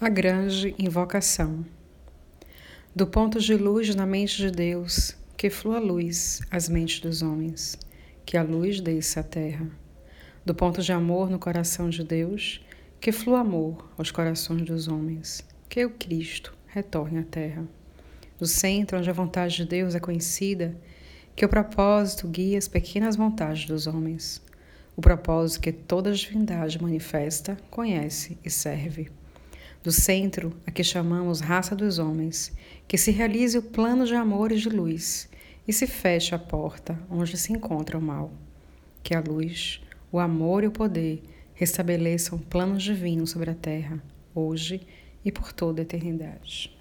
A grande invocação. Do ponto de luz na mente de Deus, que flua luz às mentes dos homens, que a luz desça à terra. Do ponto de amor no coração de Deus, que flua amor aos corações dos homens, que o Cristo retorne à terra. Do centro onde a vontade de Deus é conhecida, que o propósito guie as pequenas vontades dos homens, o propósito que toda divindade manifesta, conhece e serve do centro a que chamamos raça dos homens, que se realize o plano de amor e de luz, e se feche a porta onde se encontra o mal. Que a luz, o amor e o poder restabeleçam planos divinos sobre a terra, hoje e por toda a eternidade.